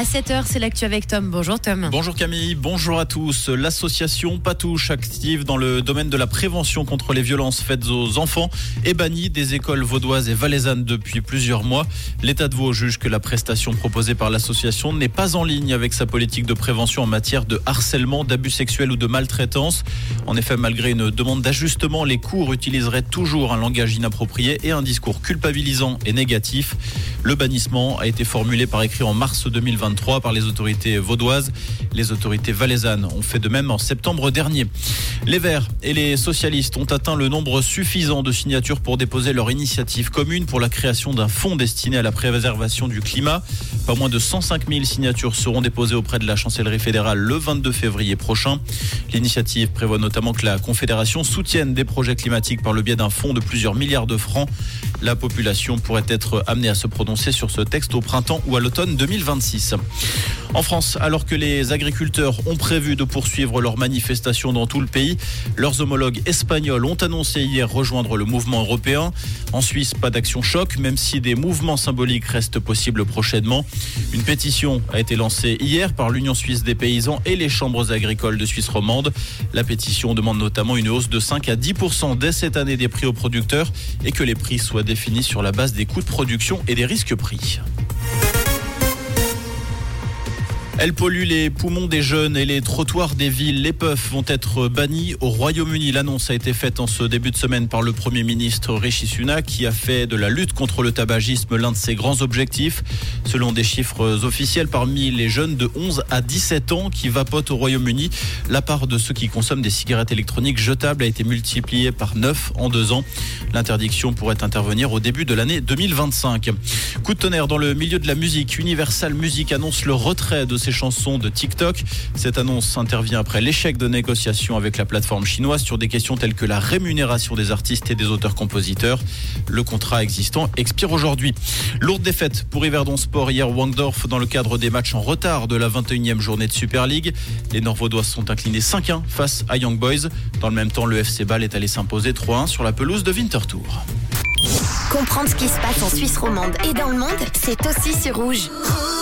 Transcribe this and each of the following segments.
À 7h, c'est l'actu avec Tom. Bonjour Tom. Bonjour Camille, bonjour à tous. L'association Patouche, active dans le domaine de la prévention contre les violences faites aux enfants, est bannie des écoles vaudoises et valaisannes depuis plusieurs mois. L'État de Vaud juge que la prestation proposée par l'association n'est pas en ligne avec sa politique de prévention en matière de harcèlement, d'abus sexuels ou de maltraitance. En effet, malgré une demande d'ajustement, les cours utiliseraient toujours un langage inapproprié et un discours culpabilisant et négatif. Le bannissement a été formulé par écrit en mars 2023 par les autorités vaudoises. Les autorités valaisannes ont fait de même en septembre dernier. Les Verts et les socialistes ont atteint le nombre suffisant de signatures pour déposer leur initiative commune pour la création d'un fonds destiné à la préservation du climat. Pas moins de 105 000 signatures seront déposées auprès de la chancellerie fédérale le 22 février prochain. L'initiative prévoit notamment que la Confédération soutienne des projets climatiques par le biais d'un fonds de plusieurs milliards de francs. La population pourrait être amenée à se prononcer sur ce texte au printemps ou à l'automne 2026. En France, alors que les agriculteurs ont prévu de poursuivre leurs manifestations dans tout le pays, leurs homologues espagnols ont annoncé hier rejoindre le mouvement européen. En Suisse, pas d'action choc, même si des mouvements symboliques restent possibles prochainement. Une pétition a été lancée hier par l'Union suisse des paysans et les chambres agricoles de Suisse romande. La pétition demande notamment une hausse de 5 à 10% dès cette année des prix aux producteurs et que les prix soient définis sur la base des coûts de production et des risques prix. Elle pollue les poumons des jeunes et les trottoirs des villes. Les puffs vont être bannis au Royaume-Uni. L'annonce a été faite en ce début de semaine par le Premier ministre Rishi Sunak qui a fait de la lutte contre le tabagisme l'un de ses grands objectifs. Selon des chiffres officiels, parmi les jeunes de 11 à 17 ans qui vapotent au Royaume-Uni, la part de ceux qui consomment des cigarettes électroniques jetables a été multipliée par 9 en deux ans. L'interdiction pourrait intervenir au début de l'année 2025. Coup de tonnerre dans le milieu de la musique. Universal Music annonce le retrait de ses chansons de TikTok. Cette annonce intervient après l'échec de négociations avec la plateforme chinoise sur des questions telles que la rémunération des artistes et des auteurs-compositeurs. Le contrat existant expire aujourd'hui. Lourde défaite pour Yverdon Sport hier Wangdorf dans le cadre des matchs en retard de la 21e journée de Super League. Les Norvaudois sont inclinés 5-1 face à Young Boys. Dans le même temps, le FC Ball est allé s'imposer 3-1 sur la pelouse de Winterthur. Comprendre ce qui se passe en Suisse romande et dans le monde, c'est aussi sur Rouge. Rouge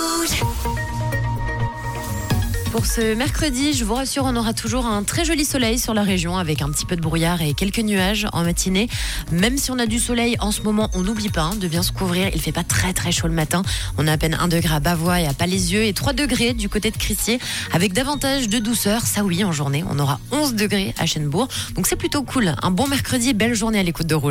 pour ce mercredi, je vous rassure, on aura toujours un très joli soleil sur la région avec un petit peu de brouillard et quelques nuages en matinée. Même si on a du soleil en ce moment, on n'oublie pas hein, de bien se couvrir. Il fait pas très très chaud le matin. On a à peine 1 degré à Bavois et à Palaisieux et 3 degrés du côté de Crissier avec davantage de douceur. Ça oui, en journée, on aura 11 degrés à Chenebourg. Donc c'est plutôt cool. Un bon mercredi, belle journée à l'écoute de Rouge.